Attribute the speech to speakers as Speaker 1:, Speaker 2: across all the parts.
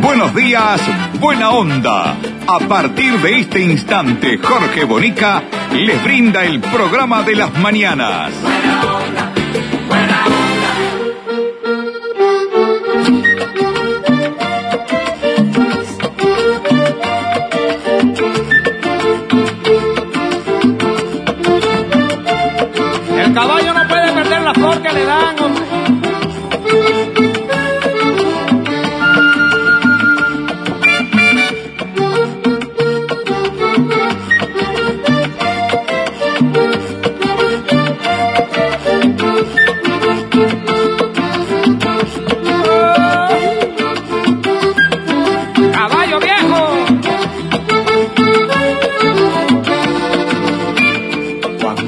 Speaker 1: Buenos días, Buena Onda. A partir de este instante, Jorge Bonica les brinda el programa de las mañanas.
Speaker 2: Buena onda,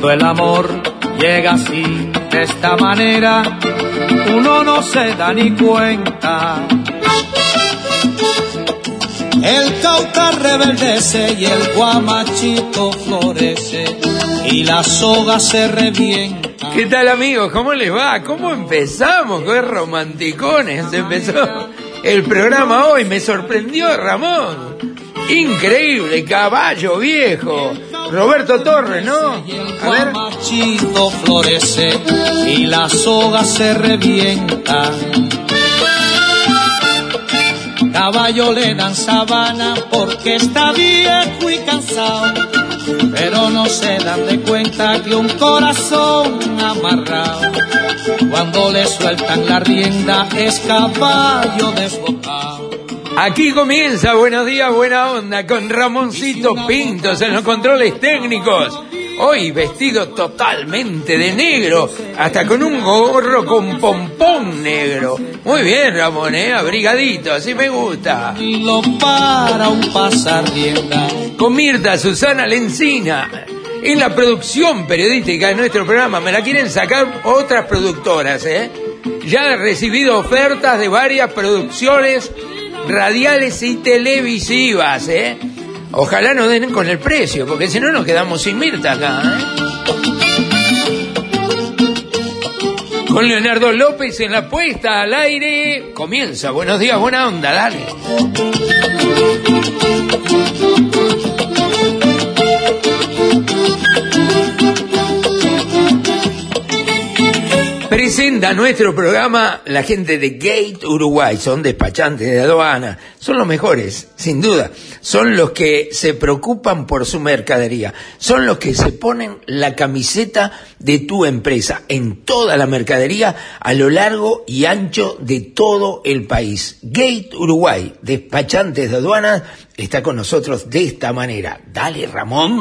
Speaker 3: Cuando el amor llega así, de esta manera, uno no se da ni cuenta. El cauca rebeldece y el guamachito florece y la soga se revienta.
Speaker 4: ¿Qué tal amigos? ¿Cómo les va? ¿Cómo empezamos? ¡Qué romanticones! Empezó el programa hoy, me sorprendió Ramón. Increíble, caballo viejo. Roberto Torres, ¿no? A ver.
Speaker 3: guamachito florece y la soga se revienta. Caballo le dan sabana porque está viejo y cansado, pero no se dan de cuenta que un corazón amarrado, cuando le sueltan la rienda es caballo desbocado.
Speaker 4: Aquí comienza Buenos Días, Buena Onda con Ramoncito Pintos en los controles técnicos. Hoy vestido totalmente de negro, hasta con un gorro con pompón negro. Muy bien, Ramón, ¿eh? Abrigadito, así me gusta.
Speaker 3: Para un.
Speaker 4: Con Mirta Susana Lencina. En la producción periodística de nuestro programa, me la quieren sacar otras productoras, ¿eh? Ya he recibido ofertas de varias producciones radiales y televisivas, ¿eh? Ojalá no den con el precio, porque si no nos quedamos sin Mirta acá, ¿eh? Con Leonardo López en la puesta al aire, comienza. Buenos días, buena onda, dale. Presenta nuestro programa la gente de Gate Uruguay, son despachantes de aduana, son los mejores, sin duda, son los que se preocupan por su mercadería, son los que se ponen la camiseta de tu empresa en toda la mercadería a lo largo y ancho de todo el país. Gate Uruguay, despachantes de aduana, está con nosotros de esta manera. Dale, Ramón.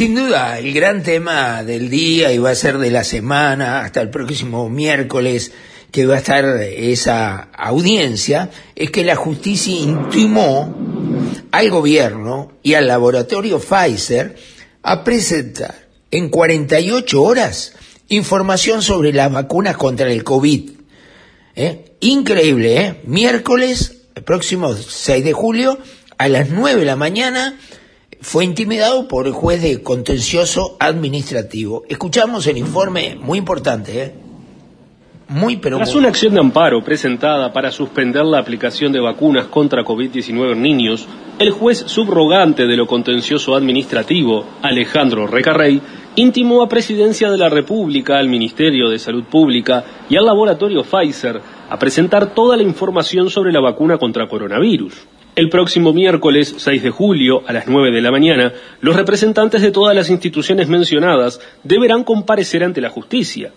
Speaker 4: Sin duda, el gran tema del día y va a ser de la semana hasta el próximo miércoles que va a estar esa audiencia es que la justicia intimó al gobierno y al laboratorio Pfizer a presentar en 48 horas información sobre las vacunas contra el COVID. ¿Eh? Increíble, ¿eh? Miércoles, el próximo 6 de julio, a las 9 de la mañana, fue intimidado por el juez de contencioso administrativo. Escuchamos el informe muy importante, ¿eh? Muy, pero
Speaker 5: Tras
Speaker 4: muy.
Speaker 5: una acción de amparo presentada para suspender la aplicación de vacunas contra COVID-19 en niños, el juez subrogante de lo contencioso administrativo, Alejandro Recarrey, intimó a Presidencia de la República, al Ministerio de Salud Pública y al laboratorio Pfizer a presentar toda la información sobre la vacuna contra coronavirus. El próximo miércoles 6 de julio, a las 9 de la mañana, los representantes de todas las instituciones mencionadas deberán comparecer ante la justicia.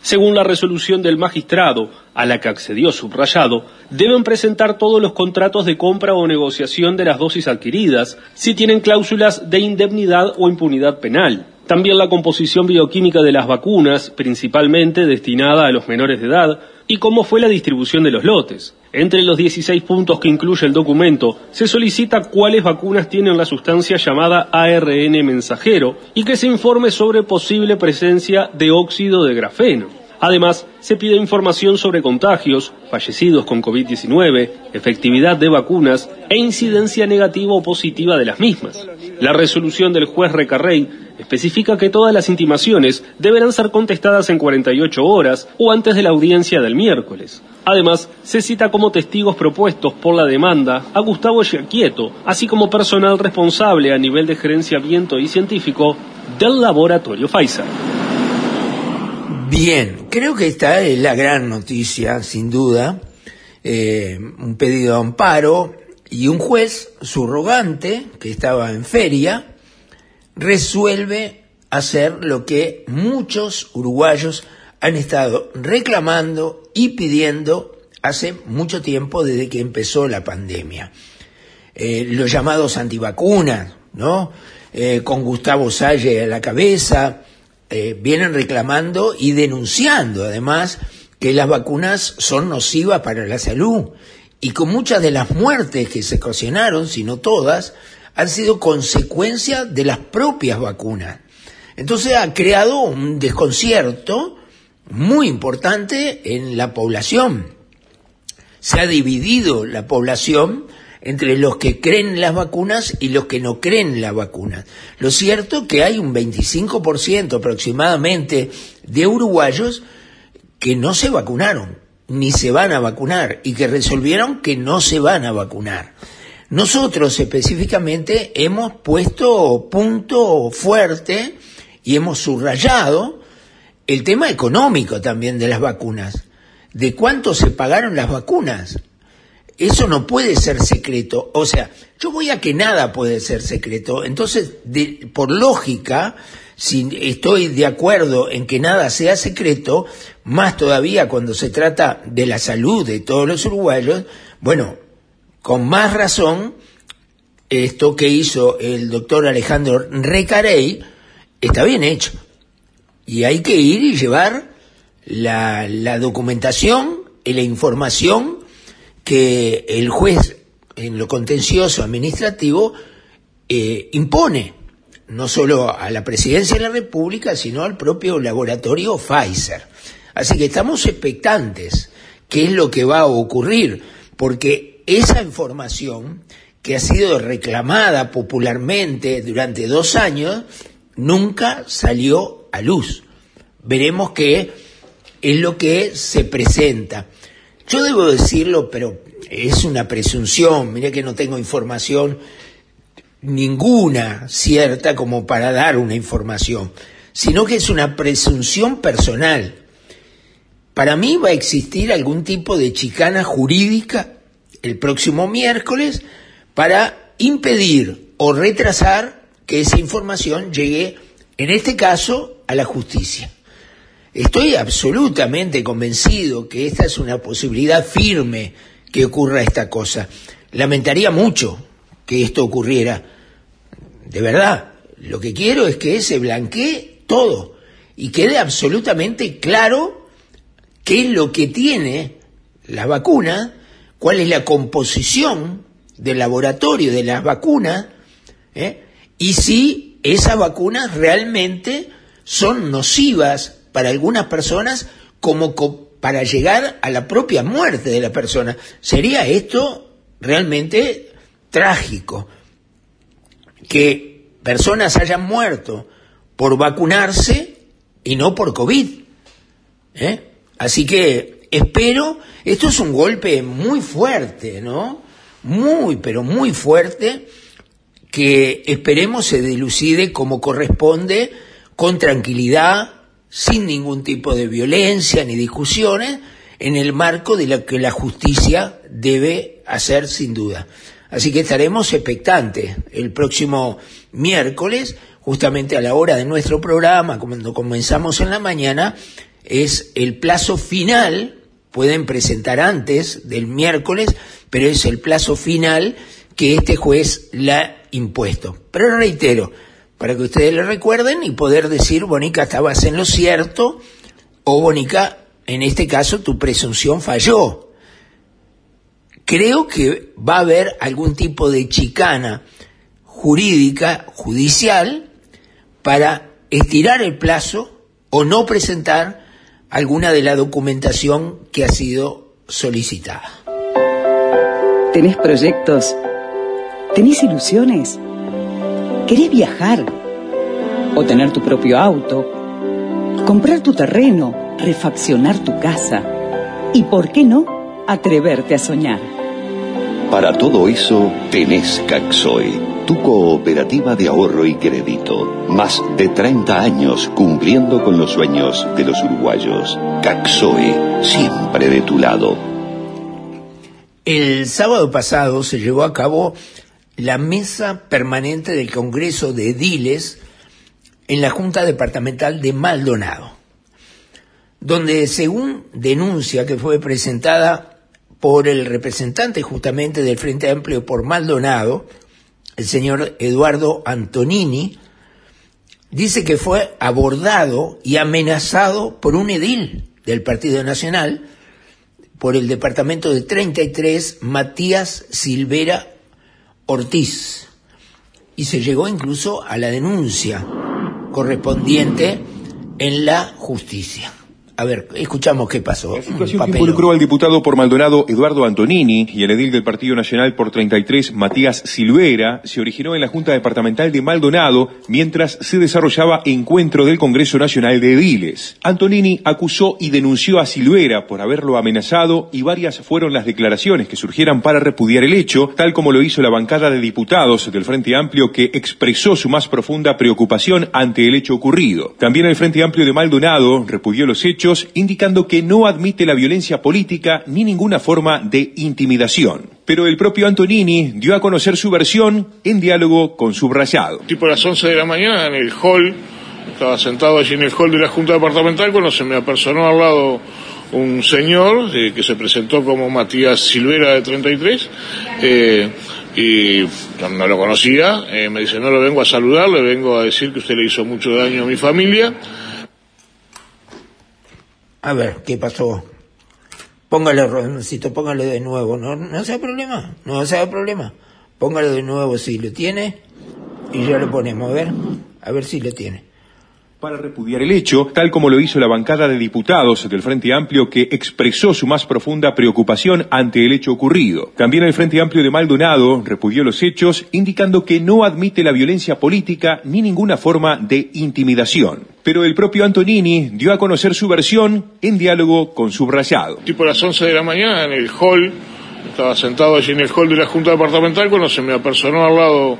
Speaker 5: Según la resolución del magistrado, a la que accedió subrayado, deben presentar todos los contratos de compra o negociación de las dosis adquiridas, si tienen cláusulas de indemnidad o impunidad penal. También la composición bioquímica de las vacunas, principalmente destinada a los menores de edad, y cómo fue la distribución de los lotes. Entre los 16 puntos que incluye el documento, se solicita cuáles vacunas tienen la sustancia llamada ARN mensajero y que se informe sobre posible presencia de óxido de grafeno. Además, se pide información sobre contagios, fallecidos con COVID-19, efectividad de vacunas e incidencia negativa o positiva de las mismas. La resolución del juez Recarrey especifica que todas las intimaciones deberán ser contestadas en 48 horas o antes de la audiencia del miércoles. Además, se cita como testigos propuestos por la demanda a Gustavo Giacchieto, así como personal responsable a nivel de gerenciamiento y científico del laboratorio Pfizer.
Speaker 4: Bien, creo que esta es la gran noticia, sin duda. Eh, un pedido de amparo y un juez subrogante que estaba en feria resuelve hacer lo que muchos uruguayos han estado reclamando y pidiendo hace mucho tiempo desde que empezó la pandemia. Eh, los llamados antivacunas, ¿no? Eh, con Gustavo Salle a la cabeza, eh, vienen reclamando y denunciando además que las vacunas son nocivas para la salud y con muchas de las muertes que se ocasionaron, si no todas, han sido consecuencia de las propias vacunas. Entonces ha creado un desconcierto muy importante en la población. Se ha dividido la población entre los que creen en las vacunas y los que no creen en las vacunas. Lo cierto que hay un 25% aproximadamente de uruguayos que no se vacunaron, ni se van a vacunar, y que resolvieron que no se van a vacunar. Nosotros específicamente hemos puesto punto fuerte y hemos subrayado el tema económico también de las vacunas, de cuánto se pagaron las vacunas. Eso no puede ser secreto. O sea, yo voy a que nada puede ser secreto. Entonces, por lógica, si estoy de acuerdo en que nada sea secreto, más todavía cuando se trata de la salud de todos los uruguayos, bueno, con más razón, esto que hizo el doctor Alejandro Recarey está bien hecho. Y hay que ir y llevar la, documentación y la información que el juez en lo contencioso administrativo eh, impone, no solo a la presidencia de la República, sino al propio laboratorio Pfizer. Así que estamos expectantes qué es lo que va a ocurrir, porque esa información que ha sido reclamada popularmente durante dos años nunca salió a luz. Veremos qué es lo que se presenta. Yo debo decirlo, pero es una presunción, mire que no tengo información ninguna cierta como para dar una información, sino que es una presunción personal. Para mí va a existir algún tipo de chicana jurídica el próximo miércoles para impedir o retrasar que esa información llegue, en este caso, a la justicia. Estoy absolutamente convencido que esta es una posibilidad firme que ocurra esta cosa. Lamentaría mucho que esto ocurriera. De verdad, lo que quiero es que se blanquee todo y quede absolutamente claro qué es lo que tiene la vacuna, cuál es la composición del laboratorio de las vacunas, ¿eh? y si esas vacunas realmente son nocivas para algunas personas como para llegar a la propia muerte de la persona. Sería esto realmente trágico, que personas hayan muerto por vacunarse y no por COVID. ¿eh? Así que espero, esto es un golpe muy fuerte, ¿no? Muy, pero muy fuerte, que esperemos se dilucide como corresponde, con tranquilidad, sin ningún tipo de violencia ni discusiones, en el marco de lo que la justicia debe hacer sin duda. Así que estaremos expectantes el próximo miércoles, justamente a la hora de nuestro programa, cuando comenzamos en la mañana, es el plazo final, pueden presentar antes del miércoles, pero es el plazo final que este juez la ha impuesto. Pero reitero, para que ustedes le recuerden y poder decir, Bonica, estabas en lo cierto, o Bonica, en este caso tu presunción falló. Creo que va a haber algún tipo de chicana jurídica, judicial, para estirar el plazo o no presentar alguna de la documentación que ha sido solicitada.
Speaker 6: ¿Tenés proyectos? ¿Tenés ilusiones? ¿Querés viajar? ¿O tener tu propio auto? ¿Comprar tu terreno? ¿Refaccionar tu casa? ¿Y por qué no atreverte a soñar?
Speaker 7: Para todo eso tenés Caxoe, tu cooperativa de ahorro y crédito. Más de 30 años cumpliendo con los sueños de los uruguayos. Caxoe, siempre de tu lado.
Speaker 4: El sábado pasado se llevó a cabo la mesa permanente del Congreso de Ediles en la Junta Departamental de Maldonado, donde según denuncia que fue presentada por el representante justamente del Frente Amplio por Maldonado, el señor Eduardo Antonini, dice que fue abordado y amenazado por un edil del Partido Nacional, por el departamento de 33, Matías Silvera Ortiz. Y se llegó incluso a la denuncia correspondiente en la justicia. A ver, escuchamos qué pasó.
Speaker 8: La situación que involucró al diputado por Maldonado Eduardo Antonini y el edil del Partido Nacional por 33 Matías Silvera se originó en la Junta Departamental de Maldonado mientras se desarrollaba encuentro del Congreso Nacional de Ediles. Antonini acusó y denunció a Silvera por haberlo amenazado y varias fueron las declaraciones que surgieran para repudiar el hecho, tal como lo hizo la bancada de diputados del Frente Amplio que expresó su más profunda preocupación ante el hecho ocurrido. También el Frente Amplio de Maldonado repudió los hechos indicando que no admite la violencia política ni ninguna forma de intimidación. Pero el propio Antonini dio a conocer su versión en diálogo con Subrayado.
Speaker 9: Tipo a las 11 de la mañana en el hall, estaba sentado allí en el hall de la Junta Departamental cuando se me apersonó al lado un señor eh, que se presentó como Matías Silvera de 33 eh, y no lo conocía, eh, me dice no lo vengo a saludar, le vengo a decir que usted le hizo mucho daño a mi familia
Speaker 4: a ver, ¿qué pasó? Póngale, Roncito, póngale de nuevo. No, no sea problema, no sea problema. Póngale de nuevo si lo tiene y ya lo ponemos. A ver, a ver si lo tiene
Speaker 8: para repudiar el hecho, tal como lo hizo la bancada de diputados del Frente Amplio que expresó su más profunda preocupación ante el hecho ocurrido. También el Frente Amplio de Maldonado repudió los hechos, indicando que no admite la violencia política ni ninguna forma de intimidación. Pero el propio Antonini dio a conocer su versión en diálogo con Subrayado.
Speaker 9: Tipo a las 11 de la mañana en el hall, estaba sentado allí en el hall de la Junta Departamental cuando se me apersonó al lado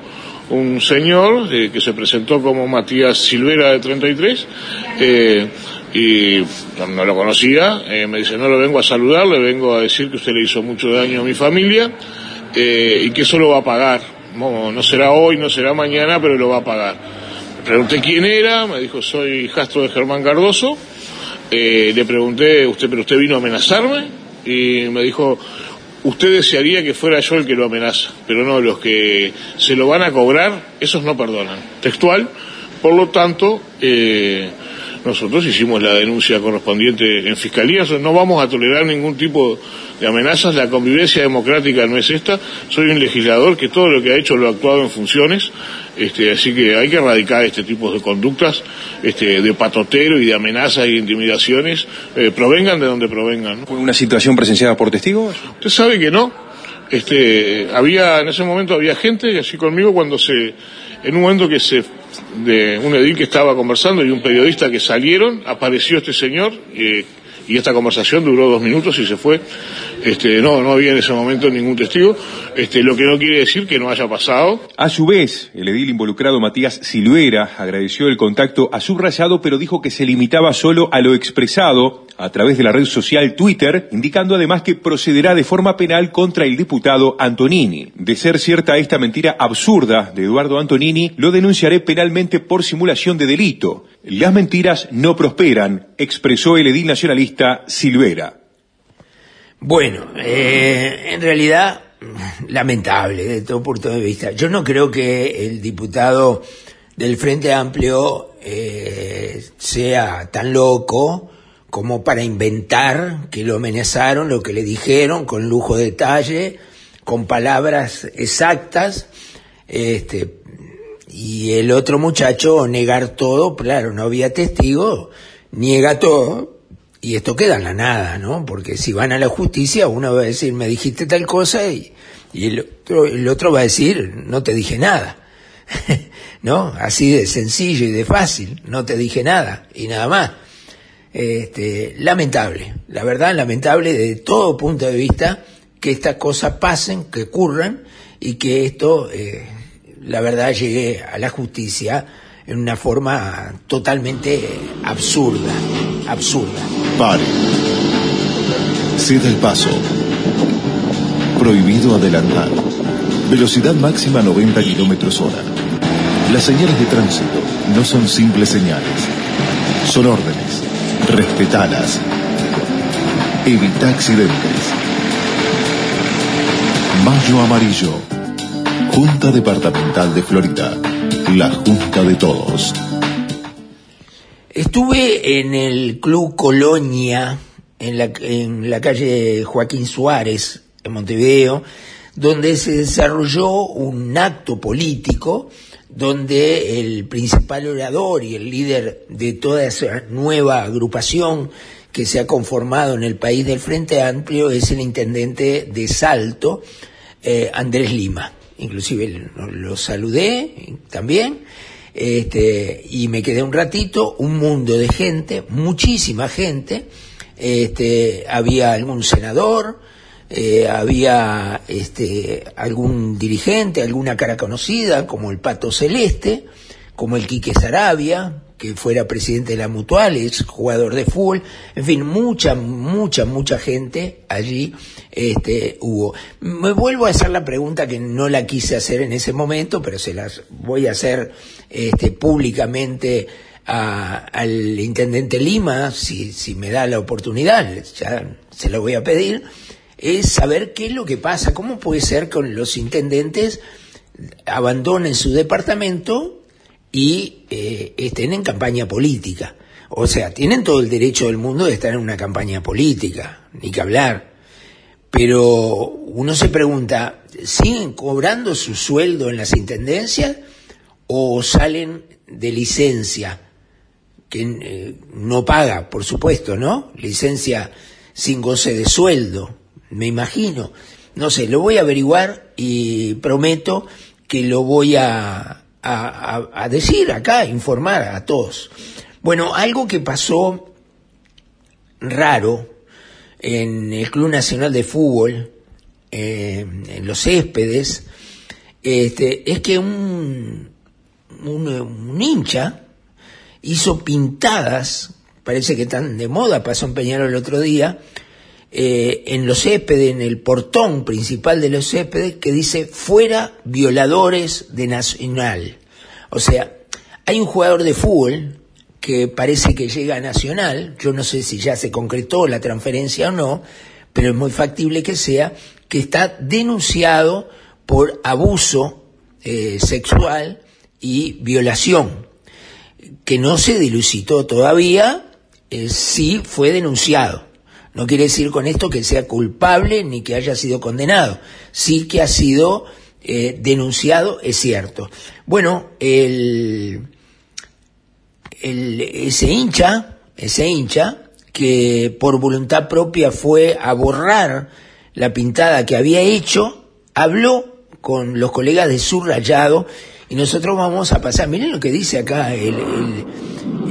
Speaker 9: un señor eh, que se presentó como Matías Silvera de 33 eh, y no lo conocía, eh, me dice no lo vengo a saludar, le vengo a decir que usted le hizo mucho daño a mi familia y que eso lo va a pagar. No, no será hoy, no será mañana, pero lo va a pagar. Pregunté quién era, me dijo soy hijastro de Germán Cardoso. le pregunté, usted, pero usted vino a amenazarme y me dijo, usted desearía que fuera yo el que lo amenaza, pero no, los que se lo van a cobrar, esos no perdonan. Textual, por lo tanto, eh, nosotros hicimos la denuncia correspondiente en fiscalía, no vamos a tolerar ningún tipo de amenazas, la convivencia democrática no es esta, soy un legislador que todo lo que ha hecho lo ha actuado en funciones, este, así que hay que erradicar este tipo de conductas este, de patotero y de amenazas y intimidaciones, eh, provengan de donde provengan.
Speaker 8: ¿Fue una situación presenciada por testigos?
Speaker 9: Usted sabe que no. Este, había, en ese momento había gente, así conmigo, cuando se, en un momento que se, de un edil que estaba conversando y un periodista que salieron, apareció este señor, eh, y esta conversación duró dos minutos y se fue. Este, no, no había en ese momento ningún testigo, este, lo que no quiere decir que no haya pasado.
Speaker 8: A su vez, el edil involucrado Matías Silvera agradeció el contacto a subrayado, pero dijo que se limitaba solo a lo expresado a través de la red social Twitter, indicando además que procederá de forma penal contra el diputado Antonini. De ser cierta esta mentira absurda de Eduardo Antonini, lo denunciaré penalmente por simulación de delito Las mentiras no prosperan, expresó el edil nacionalista Silvera.
Speaker 4: Bueno, eh, en realidad, lamentable de todo punto de vista. Yo no creo que el diputado del Frente Amplio eh, sea tan loco como para inventar que lo amenazaron, lo que le dijeron, con lujo de detalle, con palabras exactas, este, y el otro muchacho negar todo, claro, no había testigo, niega todo, y esto queda en la nada, ¿no? Porque si van a la justicia, uno va a decir, me dijiste tal cosa, y, y el, otro, el otro va a decir, no te dije nada. ¿No? Así de sencillo y de fácil, no te dije nada, y nada más. Este, lamentable, la verdad, lamentable de todo punto de vista que estas cosas pasen, que ocurran, y que esto, eh, la verdad, llegue a la justicia en una forma totalmente absurda, absurda.
Speaker 10: Pare. Ceda el paso. Prohibido adelantar. Velocidad máxima 90 kilómetros hora. Las señales de tránsito no son simples señales. Son órdenes. Respetalas. Evita accidentes. Mayo Amarillo. Junta Departamental de Florida. La Junta de Todos.
Speaker 4: Estuve en el Club Colonia, en la, en la calle Joaquín Suárez, en Montevideo, donde se desarrolló un acto político donde el principal orador y el líder de toda esa nueva agrupación que se ha conformado en el país del Frente Amplio es el intendente de Salto, eh, Andrés Lima. Inclusive lo, saludé también este, y me quedé un ratito, un mundo de gente, muchísima gente, este, había algún senador, eh, había este, algún dirigente, alguna cara conocida, como el Pato Celeste, como el Quique Sarabia, que fuera presidente de la Mutual, es jugador de fútbol, en fin, mucha, mucha, mucha gente allí este, hubo. Me vuelvo a hacer la pregunta que no la quise hacer en ese momento, pero se las voy a hacer este, públicamente a- al intendente Lima, si, si me da la oportunidad, ya se lo voy a pedir, es saber qué es lo que pasa, cómo puede ser que los intendentes abandonen su departamento y eh, estén en campaña política. O sea, tienen todo el derecho del mundo de estar en una campaña política, ni que hablar. Pero uno se pregunta, ¿siguen cobrando su sueldo en las intendencias o salen de licencia? Que eh, no paga, por supuesto, ¿no? Licencia sin goce de sueldo, me imagino. No sé, lo voy a averiguar y prometo que lo voy a, a, decir acá, informar a todos. Bueno, algo que pasó raro en el Club Nacional de Fútbol, en los céspedes, este, es que un, un, un hincha hizo pintadas, parece que están de moda, pasó en Peñarol el otro día, eh, en los céspedes, en el portón principal de los céspedes, que dice fuera violadores de Nacional. O sea, hay un jugador de fútbol que parece que llega a Nacional, yo no sé si ya se concretó la transferencia o no, pero es muy factible que sea, que está denunciado por abuso eh, sexual y violación, que no se dilucidó todavía, eh, sí fue denunciado. No quiere decir con esto que sea culpable ni que haya sido condenado, sí que ha sido eh, denunciado, es cierto. Bueno, el, el- ese hincha, ese hincha, que por voluntad propia fue a borrar la pintada que había hecho, habló con los colegas de Subrayado y nosotros vamos a pasar, miren lo que dice acá, el- el-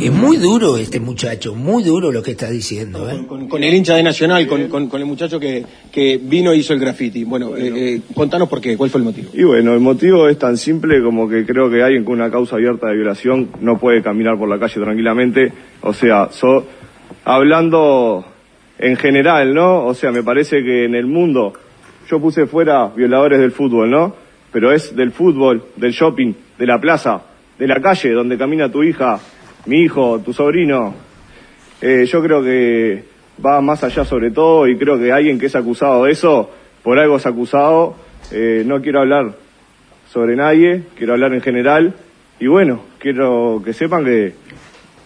Speaker 4: es muy duro este muchacho, muy duro lo que está diciendo. ¿eh?
Speaker 11: Con, con el hincha de Nacional, con, con- con el muchacho que, que vino e hizo el graffiti. Bueno, eh, eh, contanos por qué, cuál fue el motivo.
Speaker 12: Y bueno, el motivo es tan simple como que creo que alguien con una causa abierta de violación no puede caminar por la calle tranquilamente. O sea, so- hablando en general, ¿no? O sea, me parece que en el mundo, yo puse fuera violadores del fútbol, ¿no? Pero es del fútbol, del shopping, de la plaza, de la calle donde camina tu hija mi hijo, tu sobrino. Eh, yo creo que va más allá sobre todo y creo que alguien que es acusado de eso, por algo es acusado. Eh, no quiero hablar sobre nadie, quiero hablar en general. Y bueno, quiero que sepan que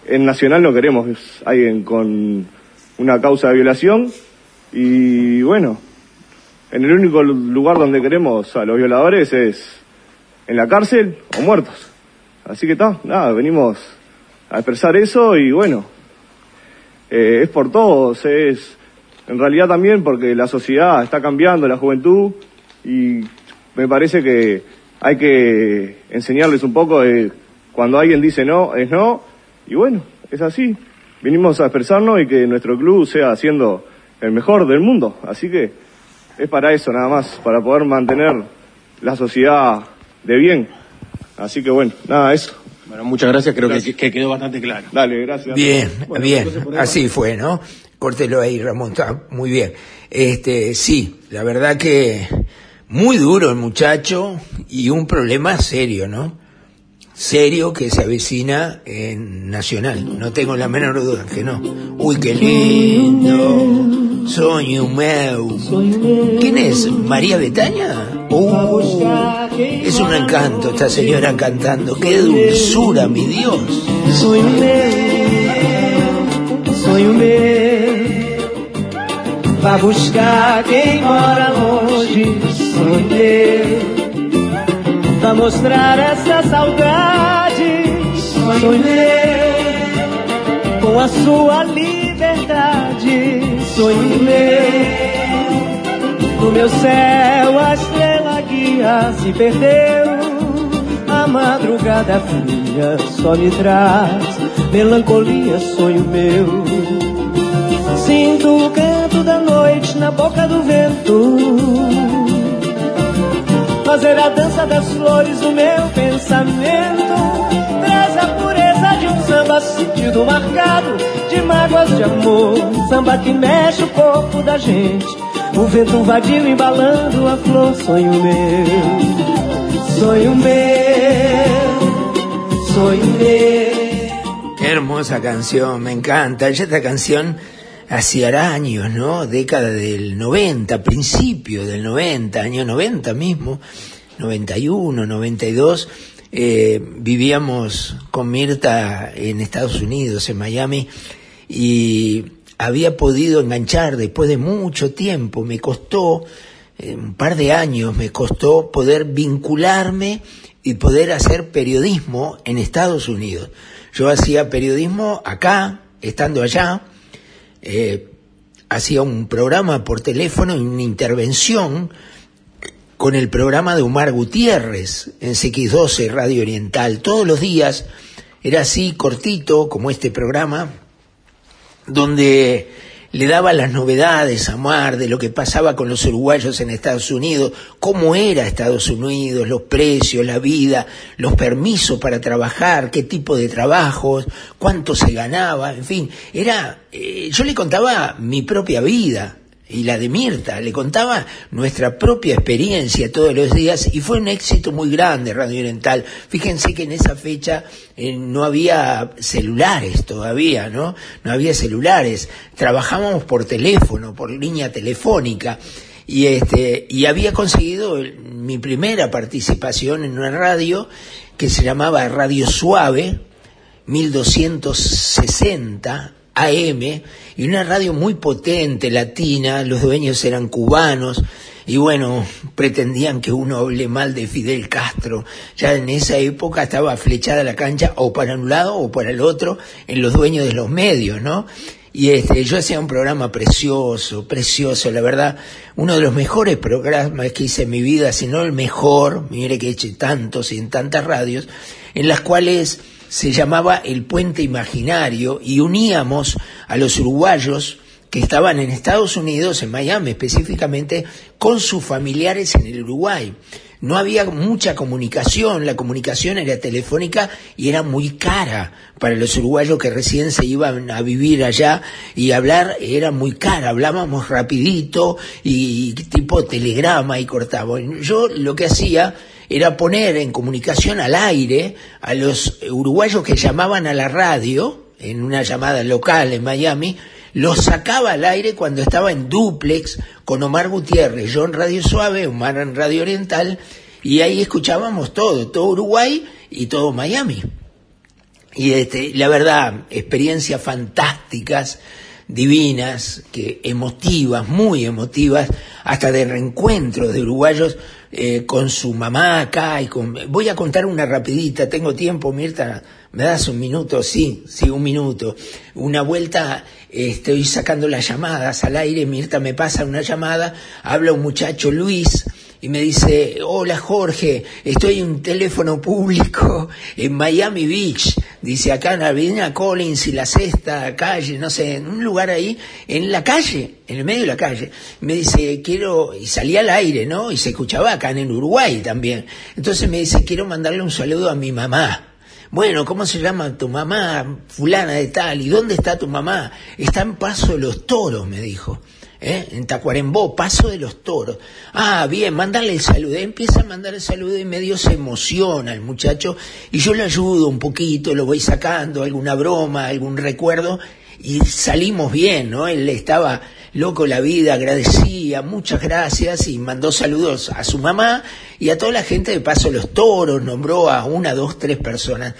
Speaker 12: en Nacional no queremos alguien con una causa de violación. Y bueno, en el único lugar donde queremos a los violadores es en la cárcel o muertos. Así que está, nada, venimos a expresar eso y bueno, eh, es por todos, es en realidad también porque la sociedad está cambiando, la juventud, y me parece que hay que enseñarles un poco de cuando alguien dice no, es no, y bueno, es así. Vinimos a expresarnos y que nuestro club sea siendo el mejor del mundo, así que es para eso nada más, para poder mantener la sociedad de bien. Así que bueno, nada, eso.
Speaker 11: Bueno, muchas gracias, creo Que, que quedó bastante claro.
Speaker 12: Dale, gracias.
Speaker 4: Bien,
Speaker 11: Bueno,
Speaker 4: bien, así fue, ¿no? Córtelo ahí, Ramón, está muy bien. Este, sí, la verdad que muy duro el muchacho y un problema serio, ¿no? Serio que se avecina en Nacional, no tengo la menor duda que no. Uy, qué lindo, sueño meu. ¿Quién es? ¿María Betaña? Uh, es un encanto esta señora cantando, qué dulzura, mi Dios.
Speaker 13: Sonho meu, sonho meu. Vá buscar quem mora longe, sonho meu. Vá mostrar essa saudade, sonho meu. Com a sua liberdade, sonho meu. No meu céu a estrela guia se perdeu. A madrugada fria só me traz melancolia, sonho meu. Sinto o canto da noite na boca do vento. Fazer a dança das flores o meu pensamento. Traz a pureza de um samba sentido marcado de amor. Samba que mexe o corpo da gente. O vento vadio embalando a flor, sonho meu. Sonho meu, sonho meu.
Speaker 4: Qué hermosa canción, me encanta. Esta canción hacía años, ¿no? Década del 90, principio del 90, año 90 mismo, 91, 92. Eh, vivíamos con Mirta en Estados Unidos, en Miami, y había podido enganchar después de mucho tiempo. Me costó eh, un par de años, me costó poder vincularme y poder hacer periodismo en Estados Unidos. Yo hacía periodismo acá, estando allá, eh, hacía un programa por teléfono y una intervención con el programa de Omar Gutiérrez en CX12 Radio Oriental. Todos los días era así cortito como este programa, donde le daba las novedades a Omar de lo que pasaba con los uruguayos en Estados Unidos, cómo era Estados Unidos, los precios, la vida, los permisos para trabajar, qué tipo de trabajos, cuánto se ganaba, en fin, era, eh, yo le contaba mi propia vida y la de Mirta, le contaba nuestra propia experiencia todos los días y fue un éxito muy grande Radio Oriental. Fíjense que en esa fecha eh, no había celulares todavía, ¿no? No había celulares. Trabajábamos por teléfono, por línea telefónica y este y había conseguido mi primera participación en una radio que se llamaba Radio Suave 1260 AM y una radio muy potente, latina, los dueños eran cubanos y bueno, pretendían que uno hable mal de Fidel Castro. Ya en esa época estaba flechada la cancha o para un lado o para el otro en los dueños de los medios, ¿no? Y este, yo hacía un programa precioso, precioso, la verdad, uno de los mejores programas que hice en mi vida, si no el mejor, mire que he tantos y en tantas radios, en las cuales se llamaba El Puente Imaginario y uníamos a los uruguayos que estaban en Estados Unidos, en Miami específicamente, con sus familiares en el Uruguay. No había mucha comunicación, la comunicación era telefónica y era muy cara para los uruguayos que recién se iban a vivir allá y hablar era muy cara, hablábamos rapidito y tipo telegrama y cortábamos. Yo lo que hacía era poner en comunicación al aire a los uruguayos que llamaban a la radio, en una llamada local en Miami, los sacaba al aire cuando estaba en duplex con Omar Gutiérrez, yo en Radio Suave, Omar en Radio Oriental, y ahí escuchábamos todo, todo Uruguay y todo Miami. Y este, la verdad, experiencias fantásticas, divinas, que emotivas, muy emotivas, hasta de reencuentros de uruguayos eh, con su mamá acá y con... Voy a contar una rapidita, tengo tiempo, Mirta, ¿me das un minuto? Sí, sí, un minuto. Una vuelta, eh, estoy sacando las llamadas al aire, Mirta me pasa una llamada, habla un muchacho Luis, y me dice, hola Jorge, estoy en un teléfono público en Miami Beach, dice acá en la Collins y la sexta calle, no sé, en un lugar ahí, en la calle, en el medio de la calle. Me dice, quiero, y salía al aire, ¿no? Y se escuchaba acá en Uruguay también. Entonces me dice, quiero mandarle un saludo a mi mamá. Bueno, ¿cómo se llama tu mamá? Fulana de tal. ¿Y dónde está tu mamá? Está en Paso de los Toros, me dijo. ¿Eh? en Tacuarembó, Paso de los Toros. Ah, bien, mándale el saludo. Empieza a mandar el saludo y medio se emociona el muchacho y yo le ayudo un poquito, lo voy sacando, alguna broma, algún recuerdo y salimos bien, ¿no? Él estaba loco la vida, agradecía, muchas gracias y mandó saludos a su mamá y a toda la gente de Paso de los Toros, nombró a una, dos, tres personas.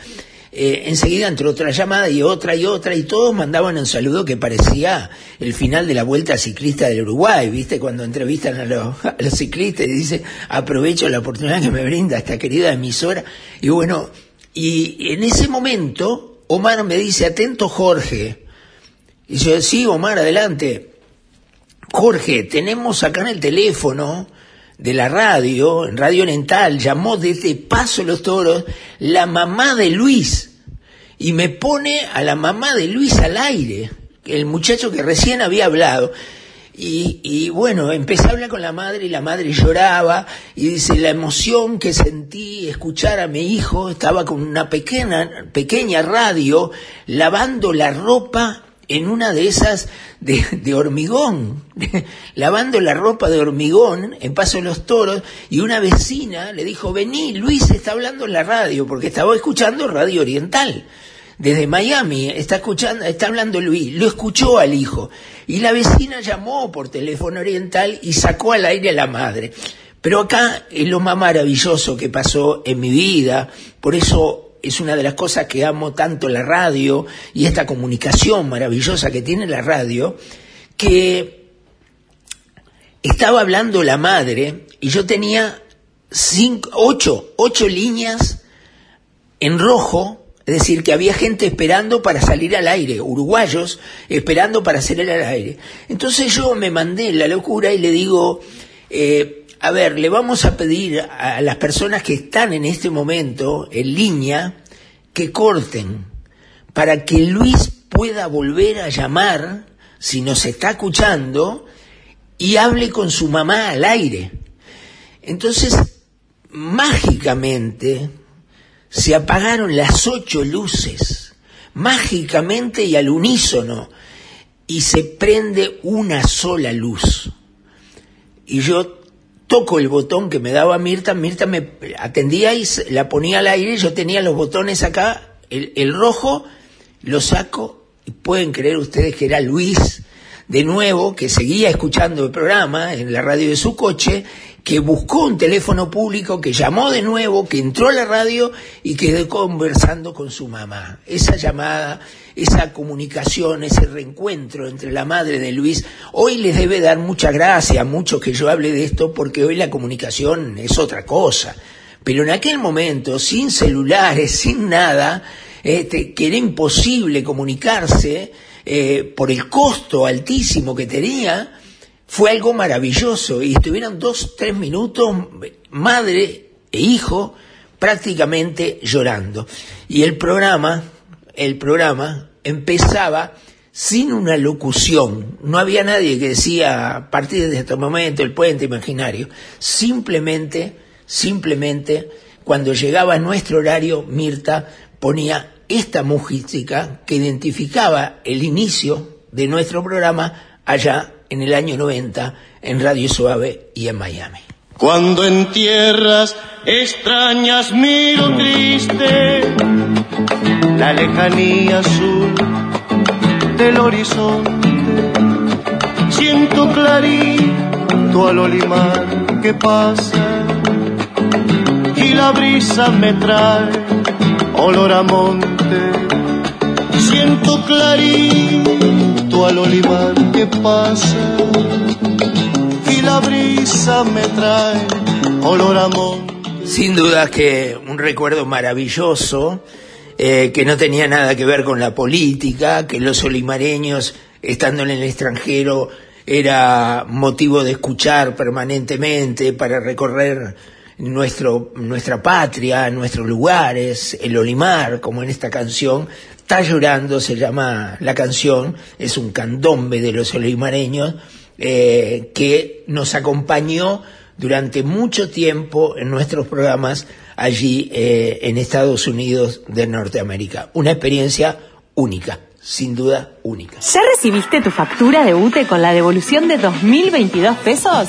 Speaker 4: Eh, enseguida entró otra llamada y otra y otra y todos mandaban un saludo que parecía el final de la vuelta ciclista del Uruguay, ¿viste? Cuando entrevistan a los, a los ciclistas y dice, aprovecho la oportunidad que me brinda esta querida emisora. Y bueno, y en ese momento Omar me dice, atento Jorge. Y yo, sí, Omar, adelante. Jorge, tenemos acá en el teléfono de la radio, en Radio Oriental, llamó desde Paso los Toros la mamá de Luis y me pone a la mamá de Luis al aire, el muchacho que recién había hablado. Y, y, bueno, empecé a hablar con la madre y la madre lloraba y dice, la emoción que sentí escuchar a mi hijo, estaba con una pequeña, pequeña radio lavando la ropa en una de esas de, hormigón, lavando la ropa de hormigón en Paso de los Toros, y una vecina le dijo, vení, Luis está hablando en la radio, porque estaba escuchando Radio Oriental. Desde Miami está escuchando, está hablando Luis, lo escuchó al hijo. Y la vecina llamó por teléfono oriental y sacó al aire a la madre. Pero acá es lo más maravilloso que pasó en mi vida, por eso es una de las cosas que amo tanto la radio y esta comunicación maravillosa que tiene la radio, que estaba hablando la madre y yo tenía ocho, ocho líneas en rojo, es decir, que había gente esperando para salir al aire, uruguayos esperando para salir al aire. Entonces yo me mandé la locura y le digo, eh, a ver, le vamos a pedir a las personas que están en este momento en línea que corten para que Luis pueda volver a llamar, si nos está escuchando, y hable con su mamá al aire. Entonces, mágicamente, se apagaron las ocho luces, mágicamente y al unísono, y se prende una sola luz. Y yo toco el botón que me daba Mirta, Mirta me atendía y la ponía al aire, yo tenía los botones acá, el, el rojo, lo saco y pueden creer ustedes que era Luis, de nuevo, que seguía escuchando el programa en la radio de su coche, que buscó un teléfono público, que llamó de nuevo, que entró a la radio y quedó conversando con su mamá. Esa llamada, esa comunicación, ese reencuentro entre la madre de Luis, hoy les debe dar mucha gracia a muchos que yo hable de esto, porque hoy la comunicación es otra cosa. Pero en aquel momento, sin celulares, sin nada, este, que era imposible comunicarse eh, por el costo altísimo que tenía, fue algo maravilloso y estuvieron dos, tres minutos, madre e hijo, prácticamente llorando. Y el programa, el programa empezaba sin una locución. No había nadie que decía a partir de este momento el puente imaginario. Simplemente, simplemente, cuando llegaba nuestro horario, Mirta ponía esta música que identificaba el inicio de nuestro programa allá en el año 90 en Radio Suave y en Miami.
Speaker 14: Cuando en tierras extrañas miro triste la lejanía azul del horizonte, siento clarito al olimar que pasa y la brisa me trae olor a. Siento clarito al olivar que pasa y la brisa me trae olor a.
Speaker 4: Sin duda que un recuerdo maravilloso, eh, que no tenía nada que ver con la política, que los olimareños, estando en el extranjero, era motivo de escuchar permanentemente para recorrer nuestro, nuestra patria, nuestros lugares, el Olimar, como en esta canción, Está llorando, se llama la canción, es un candombe de los olimareños, eh, que nos acompañó durante mucho tiempo en nuestros programas allí eh, en Estados Unidos de Norteamérica. Una experiencia única, sin duda única.
Speaker 15: ¿Ya recibiste tu factura de UTE con la devolución de 2.022 pesos?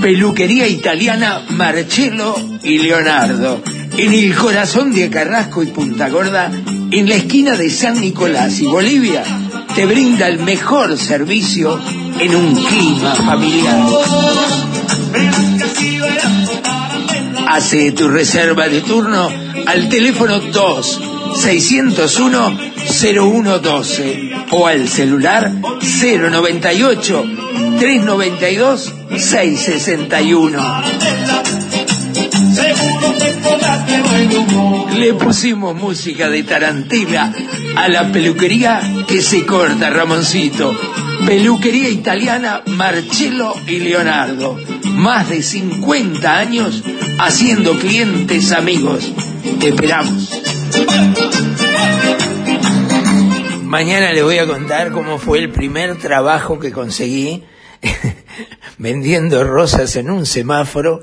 Speaker 4: Peluquería italiana Marcello y Leonardo. En el corazón de Carrasco y Punta Gorda, en la esquina de San Nicolás y Bolivia, te brinda el mejor servicio en un clima familiar. Hace tu reserva de turno al teléfono 2 601 0112 o al celular 098 392 661. Le pusimos música de Tarantela a la peluquería que se corta, Ramoncito. Peluquería italiana Marcello y Leonardo. Más de 50 años haciendo clientes amigos. Te esperamos. Mañana les voy a contar cómo fue el primer trabajo que conseguí vendiendo rosas en un semáforo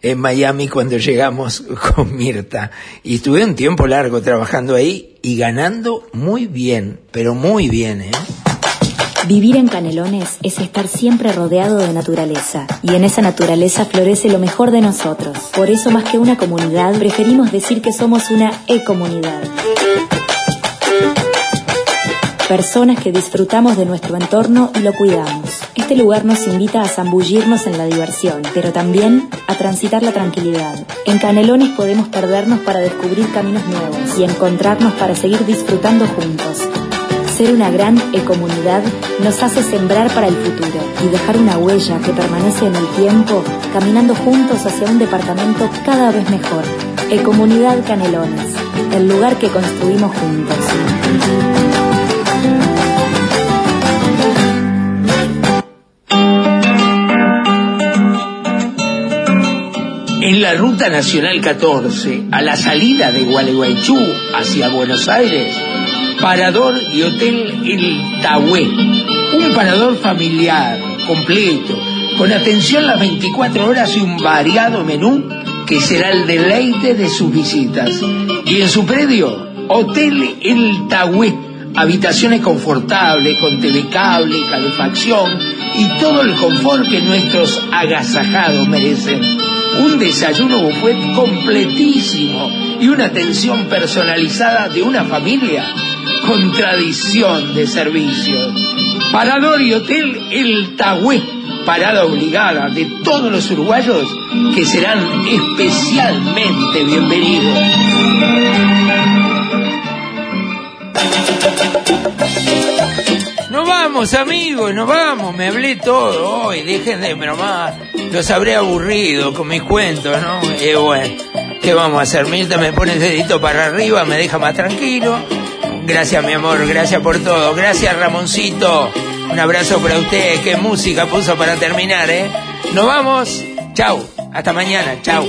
Speaker 4: en Miami cuando llegamos con Mirta. Y estuve un tiempo largo trabajando ahí y ganando muy bien, pero muy bien, ¿eh?
Speaker 16: Vivir en Canelones es estar siempre rodeado de naturaleza y en esa naturaleza florece lo mejor de nosotros. Por eso más que una comunidad, preferimos decir que somos una e-comunidad. Personas que disfrutamos de nuestro entorno y lo cuidamos. Este lugar nos invita a zambullirnos en la diversión, pero también a transitar la tranquilidad. En Canelones podemos perdernos para descubrir caminos nuevos y encontrarnos para seguir disfrutando juntos. Ser una gran ecomunidad nos hace sembrar para el futuro y dejar una huella que permanece en el tiempo, caminando juntos hacia un departamento cada vez mejor. Ecomunidad Canelones, el lugar que construimos juntos.
Speaker 4: En la Ruta Nacional 14, a la salida de Gualeguaychú hacia Buenos Aires, Parador y Hotel El Tahué. Un parador familiar, completo, con atención las 24 horas y un variado menú que será el deleite de sus visitas. Y en su predio, Hotel El Tahué. Habitaciones confortables, con telecable, calefacción y todo el confort que nuestros agasajados merecen. Un desayuno buffet completísimo y una atención personalizada de una familia con tradición de servicios. Parador y Hotel El Tahué, parada obligada de todos los uruguayos que serán especialmente bienvenidos. Nos vamos, amigos, nos vamos. Me hablé todo hoy. Dejen de bromar. Los habré aburrido con mis cuentos, ¿no? Y bueno, ¿qué vamos a hacer? Mirta me pone el dedito para arriba, me deja más tranquilo. Gracias, mi amor, gracias por todo. Gracias, Ramoncito. Un abrazo para usted. Qué música puso para terminar, ¿eh? Nos vamos. Chau, hasta mañana, chau.